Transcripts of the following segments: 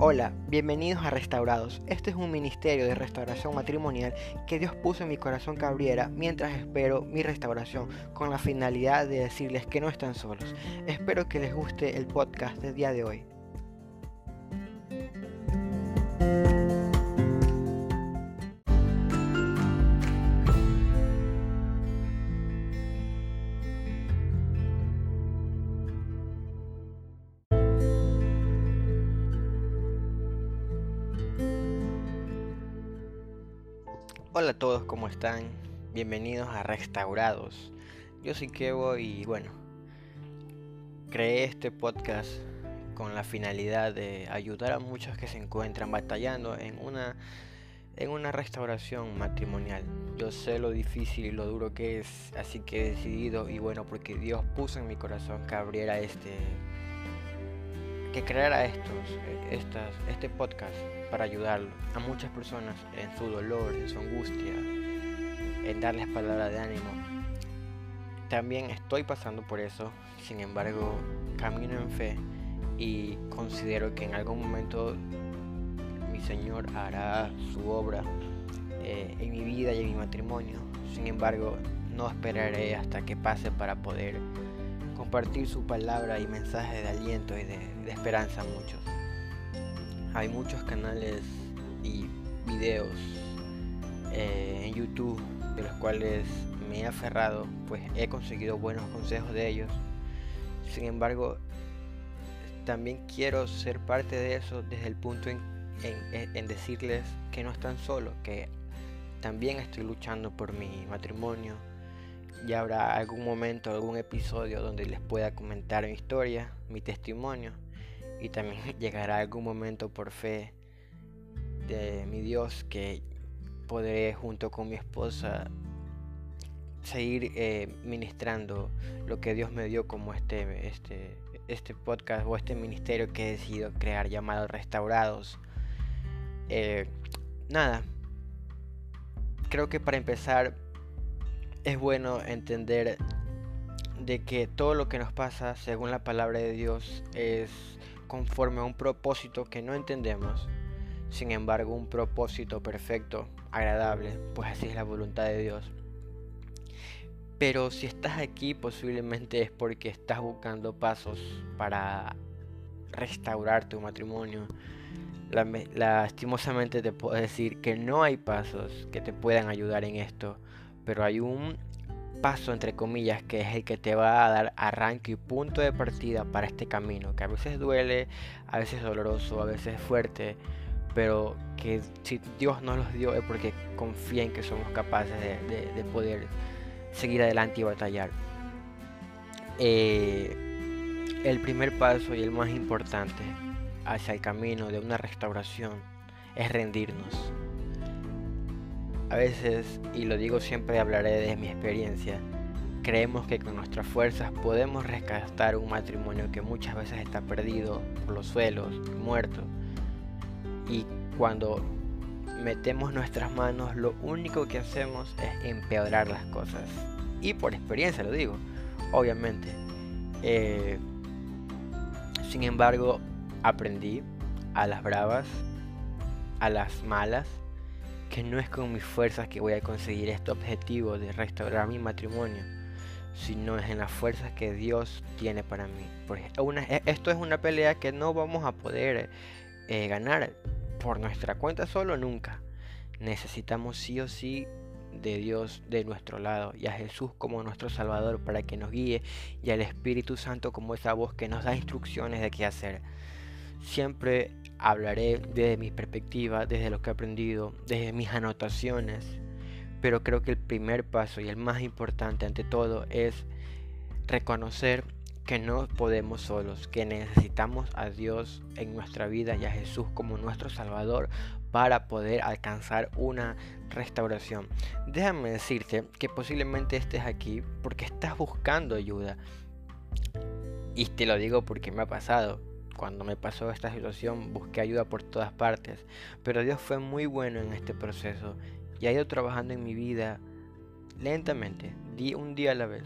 Hola, bienvenidos a Restaurados. Este es un ministerio de restauración matrimonial que Dios puso en mi corazón que abriera mientras espero mi restauración con la finalidad de decirles que no están solos. Espero que les guste el podcast del día de hoy. Hola a todos, ¿cómo están? Bienvenidos a Restaurados. Yo soy Kevo y bueno, creé este podcast con la finalidad de ayudar a muchos que se encuentran batallando en una en una restauración matrimonial. Yo sé lo difícil y lo duro que es, así que he decidido y bueno, porque Dios puso en mi corazón que abriera este que creara estos, estas, este podcast para ayudar a muchas personas en su dolor, en su angustia, en darles palabras de ánimo. También estoy pasando por eso, sin embargo, camino en fe y considero que en algún momento mi Señor hará su obra eh, en mi vida y en mi matrimonio. Sin embargo, no esperaré hasta que pase para poder compartir su palabra y mensaje de aliento y de, esperanza a muchos. Hay muchos canales y videos eh, en YouTube de los cuales me he aferrado, pues he conseguido buenos consejos de ellos. Sin embargo, también quiero ser parte de eso desde el punto en, en decirles que no están solos, que también estoy luchando por mi matrimonio, ya habrá algún momento, algún episodio donde les pueda comentar mi historia, mi testimonio y también llegará algún momento por fe de mi Dios que podré junto con mi esposa seguir eh, ministrando lo que Dios me dio como este, este, este podcast o este ministerio que he decidido crear llamado Restaurados. Eh, nada, creo que para empezar es bueno entender de que todo lo que nos pasa, según la palabra de Dios, es conforme a un propósito que no entendemos. Sin embargo, un propósito perfecto, agradable, pues así es la voluntad de Dios. Pero si estás aquí, posiblemente es porque estás buscando pasos para restaurar tu matrimonio. Lastimosamente te puedo decir que no hay pasos que te puedan ayudar en esto pero hay un paso entre comillas que es el que te va a dar arranque y punto de partida para este camino, que a veces duele, a veces es doloroso, a veces es fuerte, pero que si Dios nos los dio es porque confía en que somos capaces de, poder seguir adelante y batallar. Eh, el primer paso y el más importante hacia el camino de una restauración es rendirnos. A veces, y lo digo siempre, hablaré de mi experiencia, creemos que con nuestras fuerzas podemos rescatar un matrimonio que muchas veces está perdido por los suelos, muerto. Y cuando metemos nuestras manos, lo único que hacemos es empeorar las cosas. Y por experiencia lo digo, obviamente. Eh, sin embargo, aprendí a las bravas, a las malas, que no es con mis fuerzas que voy a conseguir este objetivo de restaurar mi matrimonio, sino es en las fuerzas que Dios tiene para mí. E, esto es una pelea que no vamos a poder eh, ganar por nuestra cuenta solo nunca. Necesitamos sí o sí de Dios de nuestro lado y a Jesús como nuestro Salvador para que nos guíe y al Espíritu Santo como esa voz que nos da instrucciones de qué hacer. Siempre hablaré desde mi perspectiva, desde lo que he aprendido, desde mis anotaciones, pero creo que el primer paso y el más importante ante todo es reconocer que no podemos solos, que necesitamos a Dios en nuestra vida y a Jesús como nuestro Salvador para poder alcanzar una restauración. Déjame decirte que posiblemente estés aquí porque estás buscando ayuda. Y te lo digo porque me ha pasado cuando me pasó esta situación busqué ayuda por todas partes, pero Dios fue muy bueno en este proceso y ha ido trabajando en mi vida lentamente, un día a la vez.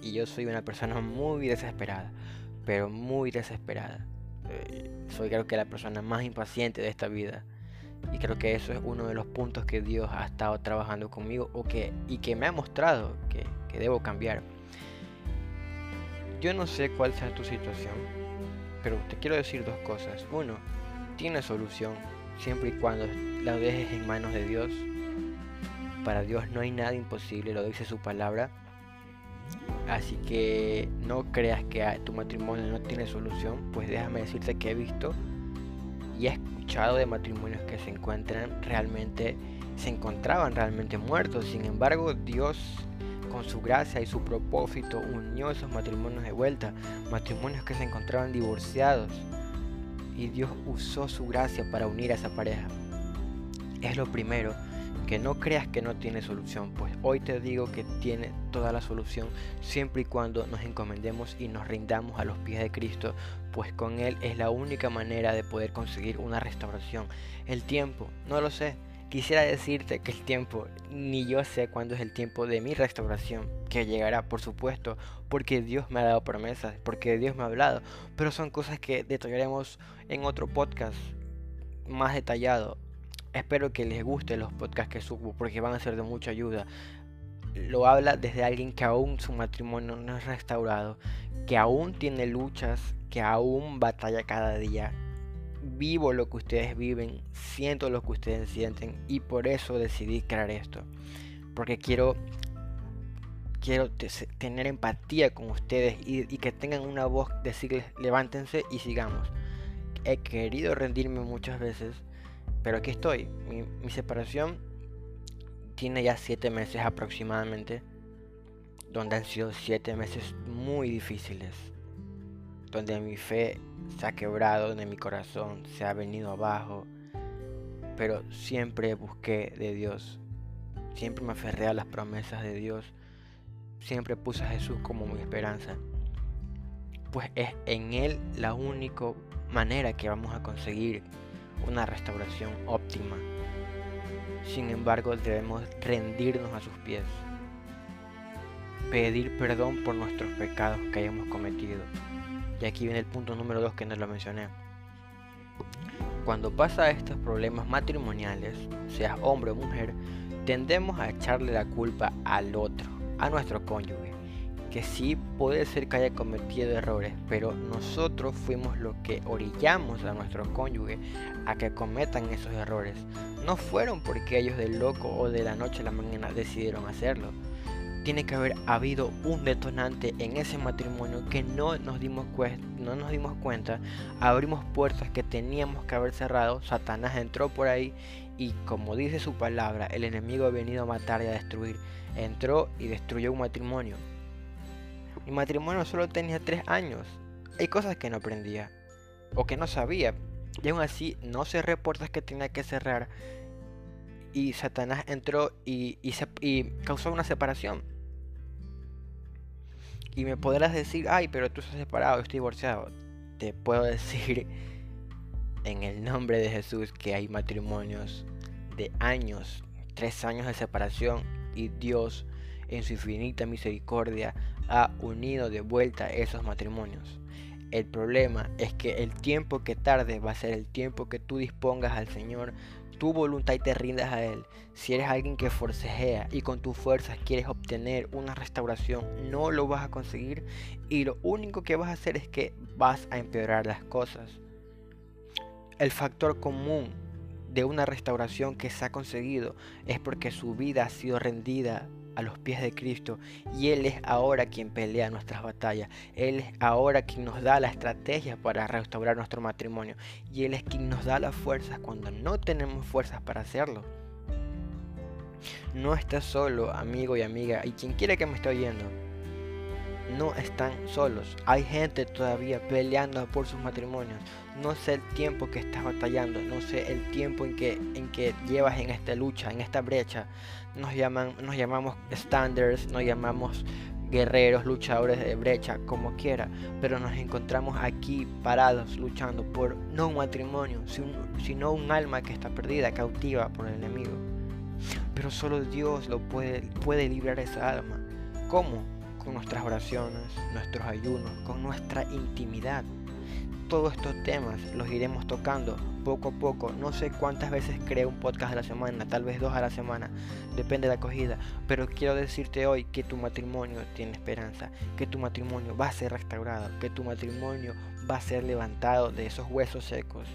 Y yo soy una persona muy desesperada, pero muy desesperada. Eh, soy creo que la persona más impaciente de esta vida. Y creo que eso es uno de los puntos que Dios ha estado trabajando conmigo o que, y que me ha mostrado que, que debo cambiar. Yo no sé cuál sea tu situación, pero te quiero decir dos cosas. Uno, tiene solución siempre y cuando la dejes en manos de Dios. Para Dios no hay nada imposible, lo dice su palabra. Así que no creas que tu matrimonio no tiene solución, pues déjame decirte que he visto y he escuchado de matrimonios que se encuentran realmente, se encontraban realmente muertos. Sin embargo, Dios con su gracia y su propósito unió esos matrimonios de vuelta, matrimonios que se encontraban divorciados. Y Dios usó su gracia para unir a esa pareja. Es lo primero que no creas que no tiene solución, pues hoy te digo que tiene toda la solución siempre y cuando nos encomendemos y nos rindamos a los pies de Cristo, pues con Él es la única manera de poder conseguir una restauración. El tiempo, no lo sé. Quisiera decirte que el tiempo, ni yo sé cuándo es el tiempo de mi restauración, que llegará, por supuesto, porque Dios me ha dado promesas, porque Dios me ha hablado, pero son cosas que detallaremos en otro podcast más detallado. Espero que les guste los podcasts que subo porque van a ser de mucha ayuda. Lo habla desde alguien que aún su matrimonio no es restaurado, que aún tiene luchas, que aún batalla cada día. Vivo lo que ustedes viven, siento lo que ustedes sienten y por eso decidí crear esto. Porque quiero quiero tener empatía con ustedes y, que tengan una voz, decirles levántense y sigamos. He querido rendirme muchas veces, pero aquí estoy. Mi, separación tiene ya siete meses aproximadamente. Donde han sido siete meses muy difíciles. Donde mi fe se ha quebrado, donde mi corazón se ha venido abajo. Pero siempre busqué de Dios. Siempre me aferré a las promesas de Dios. Siempre puse a Jesús como mi esperanza. Pues es en Él la única manera que vamos a conseguir una restauración óptima. Sin embargo, debemos rendirnos a sus pies, pedir perdón por nuestros pecados que hayamos cometido. Y aquí viene el punto número 2 que no lo mencioné. Cuando pasa estos problemas matrimoniales, seas hombre o mujer, tendemos a echarle la culpa al otro, a nuestro cónyuge que sí puede ser que haya cometido errores, pero nosotros fuimos los que orillamos a nuestro cónyuge a que cometan esos errores. No fueron porque ellos del loco o de la noche a la mañana decidieron hacerlo. Tiene que haber habido un detonante en ese matrimonio que no nos dimos, no nos dimos cuenta. Abrimos puertas que teníamos que haber cerrado. Satanás entró por ahí y como dice su palabra, el enemigo ha venido a matar y a destruir. Entró y destruyó un matrimonio mi matrimonio solo tenía tres años. Hay cosas que no aprendía o que no sabía. Y aún así no cerré puertas que tenía que cerrar. Y Satanás entró y, y, causó una separación. Y me podrás decir, ay, pero tú estás separado, estoy divorciado. Te puedo decir en el nombre de Jesús que hay matrimonios de años, tres años de separación y Dios en su infinita misericordia ha unido de vuelta esos matrimonios. El problema es que el tiempo que tarde va a ser el tiempo que tú dispongas al Señor, tu voluntad y te rindas a Él. Si eres alguien que forcejea y con tus fuerzas quieres obtener una restauración, no lo vas a conseguir y lo único que vas a hacer es que vas a empeorar las cosas. El factor común de una restauración que se ha conseguido es porque su vida ha sido rendida a los pies de Cristo y Él es ahora quien pelea nuestras batallas. Él es ahora quien nos da la estrategia para restaurar nuestro matrimonio y Él es quien nos da las fuerzas cuando no tenemos fuerzas para hacerlo. No estás solo, amigo y amiga, y quien quiera que me esté oyendo, no están solos. Hay gente todavía peleando por sus matrimonios. No sé el tiempo que estás batallando, no sé el tiempo en que, en que llevas en esta lucha, en esta brecha. Nos, llaman, nos llamamos standards, nos llamamos guerreros, luchadores de brecha, como quiera, pero nos encontramos aquí parados luchando por no un matrimonio, sino un alma que está perdida, cautiva por el enemigo. Pero solo Dios lo puede, puede librar esa alma. ¿Cómo? Con nuestras oraciones, nuestros ayunos, con nuestra intimidad. Todos estos temas los iremos tocando poco a poco. No sé cuántas veces creo un podcast a la semana, tal vez dos a la semana, depende de la acogida. Pero quiero decirte hoy que tu matrimonio tiene esperanza, que tu matrimonio va a ser restaurado, que tu matrimonio va a ser levantado de esos huesos secos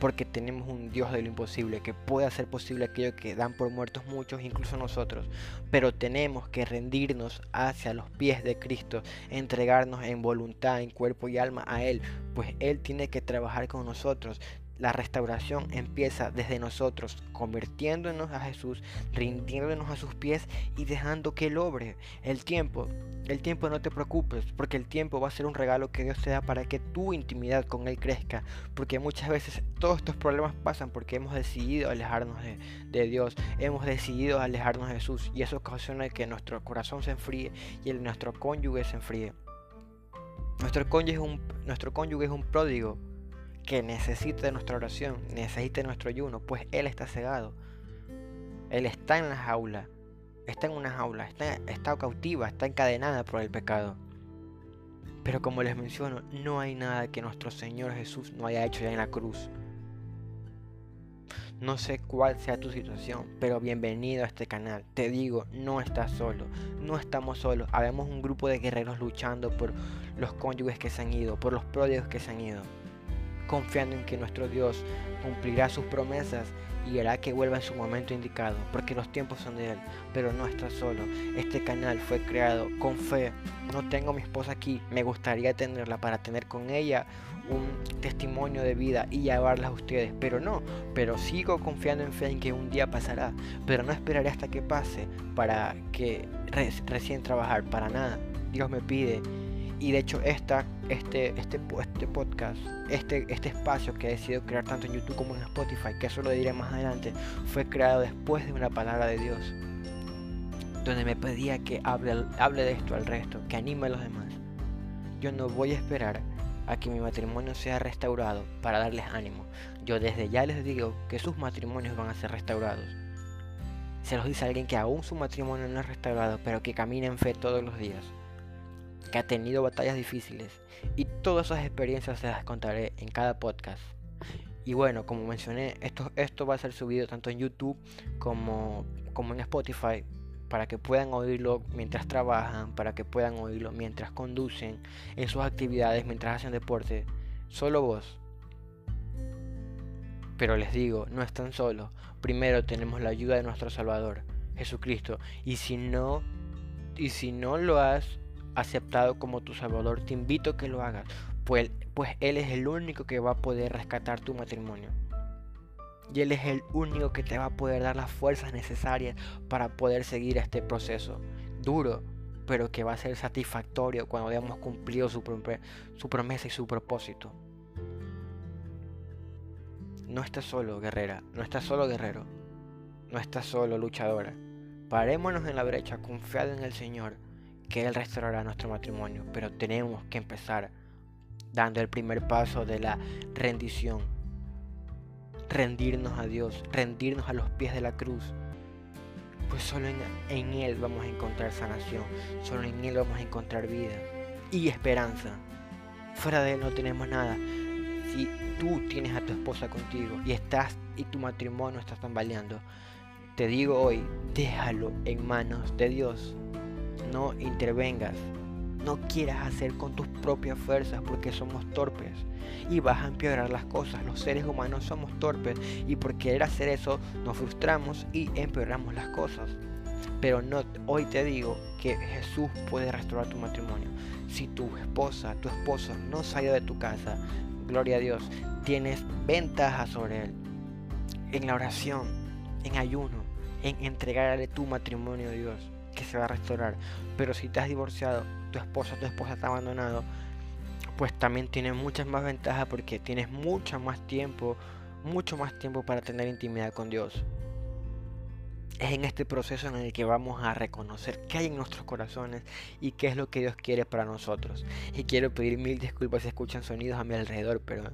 porque tenemos un Dios de lo imposible que puede hacer posible aquello que dan por muertos muchos, incluso nosotros. Pero tenemos que rendirnos hacia los pies de Cristo, entregarnos en voluntad, en cuerpo y alma a Él, pues Él tiene que trabajar con nosotros. La restauración empieza desde nosotros, convirtiéndonos a Jesús, rindiéndonos a sus pies y dejando que Él obre. El tiempo, el tiempo no te preocupes, porque el tiempo va a ser un regalo que Dios te da para que tu intimidad con Él crezca. Porque muchas veces todos estos problemas pasan porque hemos decidido alejarnos de, Dios, hemos decidido alejarnos de Jesús y eso ocasiona que nuestro corazón se enfríe y el nuestro cónyuge se enfríe. Nuestro cónyuge es un, nuestro cónyuge es un pródigo que necesite nuestra oración, necesite nuestro ayuno, pues Él está cegado. Él está en la jaula, está en una jaula, está, está cautiva, está encadenada por el pecado. Pero como les menciono, no hay nada que nuestro Señor Jesús no haya hecho ya en la cruz. No sé cuál sea tu situación, pero bienvenido a este canal. Te digo, no estás solo, no estamos solos. Habemos un grupo de guerreros luchando por los cónyuges que se han ido, por los pródigos que se han ido confiando en que nuestro Dios cumplirá sus promesas y hará que vuelva en su momento indicado, porque los tiempos son de Él, pero no está solo. Este canal fue creado con fe. No tengo a mi esposa aquí, me gustaría tenerla para tener con ella un testimonio de vida y llevarla a ustedes, pero no, pero sigo confiando en fe en que un día pasará, pero no esperaré hasta que pase para que recién trabajar, para nada. Dios me pide y de hecho este, este, este podcast, este, este espacio que he decidido crear tanto en YouTube como en Spotify, que eso lo diré más adelante, fue creado después de una palabra de Dios. Donde me pedía que hable, hable de esto al resto, que anime a los demás. Yo no voy a esperar a que mi matrimonio sea restaurado para darles ánimo. Yo desde ya les digo que sus matrimonios van a ser restaurados. Se los dice alguien que aún su matrimonio no es restaurado, pero que camina en fe todos los días que ha tenido batallas difíciles y todas esas experiencias se las contaré en cada podcast. Y bueno, como mencioné, esto, esto va a ser subido tanto en YouTube como, como en Spotify para que puedan oírlo mientras trabajan, para que puedan oírlo mientras conducen, en sus actividades, mientras hacen deporte. Solo vos. Pero les digo, no están solos. Primero tenemos la ayuda de nuestro Salvador, Jesucristo. Y si no, y si no lo has aceptado como tu Salvador, te invito a que lo hagas, pues, pues Él es el único que va a poder rescatar tu matrimonio. Y Él es el único que te va a poder dar las fuerzas necesarias para poder seguir este proceso. Duro, pero que va a ser satisfactorio cuando hayamos cumplido su, su promesa y su propósito. No estás solo, guerrera. No estás solo, guerrero. No estás solo, luchadora. Parémonos en la brecha, confiado en el Señor que Él restaurará nuestro matrimonio, pero tenemos que empezar dando el primer paso de la rendición. Rendirnos a Dios, rendirnos a los pies de la cruz. Pues solo en, en Él vamos a encontrar sanación, solo en Él vamos a encontrar vida y esperanza. Fuera de Él no tenemos nada. Si tú tienes a tu esposa contigo y estás y tu matrimonio está tambaleando, te digo hoy, déjalo en manos de Dios no intervengas. No quieras hacer con tus propias fuerzas porque somos torpes y vas a empeorar las cosas. Los seres humanos somos torpes y por querer hacer eso nos frustramos y empeoramos las cosas. Pero no, hoy te digo que Jesús puede restaurar tu matrimonio. Si tu esposa, tu esposo no salió de tu casa, gloria a Dios, tienes ventaja sobre él. En la oración, en ayuno, en entregarle tu matrimonio a Dios que se va a restaurar. Pero si te has divorciado, tu esposa, tu esposa está abandonado, pues también tienes muchas más ventajas porque tienes mucho más tiempo, mucho más tiempo para tener intimidad con Dios. Es en este proceso en el que vamos a reconocer qué hay en nuestros corazones y qué es lo que Dios quiere para nosotros. Y quiero pedir mil disculpas si escuchan sonidos a mi alrededor, pero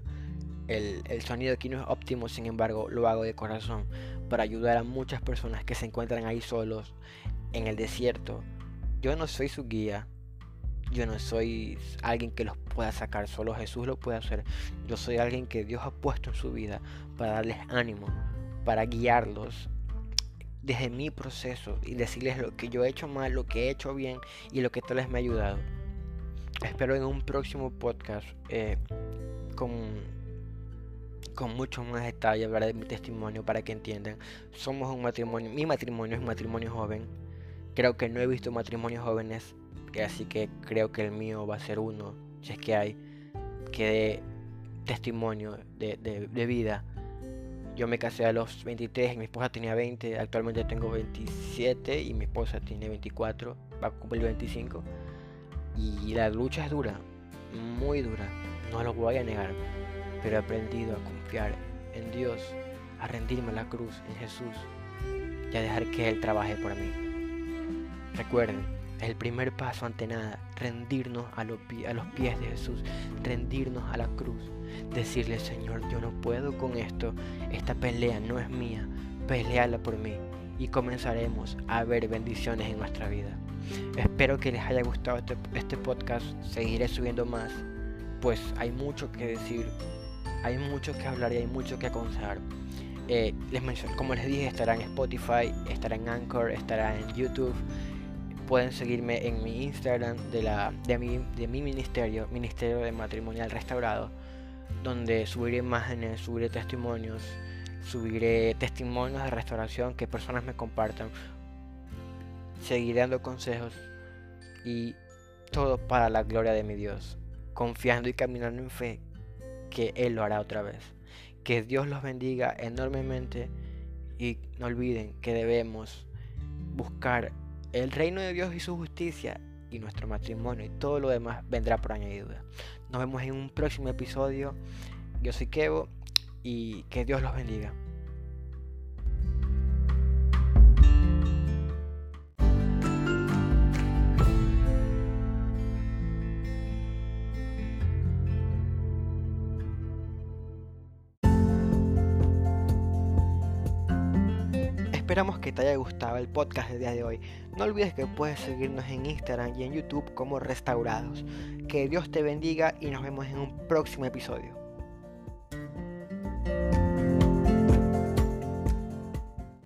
el, el, sonido aquí no es óptimo, sin embargo lo hago de corazón para ayudar a muchas personas que se encuentran ahí solos en el desierto. Yo no soy su guía. Yo no soy alguien que los pueda sacar, solo Jesús lo puede hacer. Yo soy alguien que Dios ha puesto en su vida para darles ánimo, para guiarlos desde mi proceso y decirles lo que yo he hecho mal, lo que he hecho bien y lo que tal vez me ha ayudado. Espero en un próximo podcast eh, con, con mucho más detalle hablar de mi testimonio para que entiendan. Somos un matrimonio, mi matrimonio es un matrimonio joven. Creo que no he visto matrimonios jóvenes, así que creo que el mío va a ser uno, si es que hay, que dé testimonio de, de, vida yo me casé a los 23 y mi esposa tenía 20. Actualmente tengo 27 y mi esposa tiene 24. Va a cumplir 25. Y la lucha es dura, muy dura. No lo voy a negar. Pero he aprendido a confiar en Dios, a rendirme a la cruz, en Jesús y a dejar que Él trabaje por mí. Recuerden, el primer paso ante nada, rendirnos a los, pies de Jesús, rendirnos a la cruz, decirle Señor, yo no puedo con esto, esta pelea no es mía, peleala por mí y comenzaremos a ver bendiciones en nuestra vida. Espero que les haya gustado este, este podcast, seguiré subiendo más, pues hay mucho que decir, hay mucho que hablar y hay mucho que aconsejar. Eh, como les dije, estará en Spotify, estará en Anchor, estará en YouTube pueden seguirme en mi Instagram de, la, de, mi, de mi ministerio, Ministerio de Matrimonial Restaurado, donde subiré imágenes, subiré testimonios, subiré testimonios de restauración que personas me compartan, seguiré dando consejos y todo para la gloria de mi Dios, confiando y caminando en fe que Él lo hará otra vez. Que Dios los bendiga enormemente y no olviden que debemos buscar el reino de Dios y su justicia y nuestro matrimonio y todo lo demás vendrá por añadidura. Nos vemos en un próximo episodio. Yo soy Kevo y que Dios los bendiga. Esperamos que te haya gustado el podcast del día de hoy. No olvides que puedes seguirnos en Instagram y en YouTube como Restaurados. Que Dios te bendiga y nos vemos en un próximo episodio.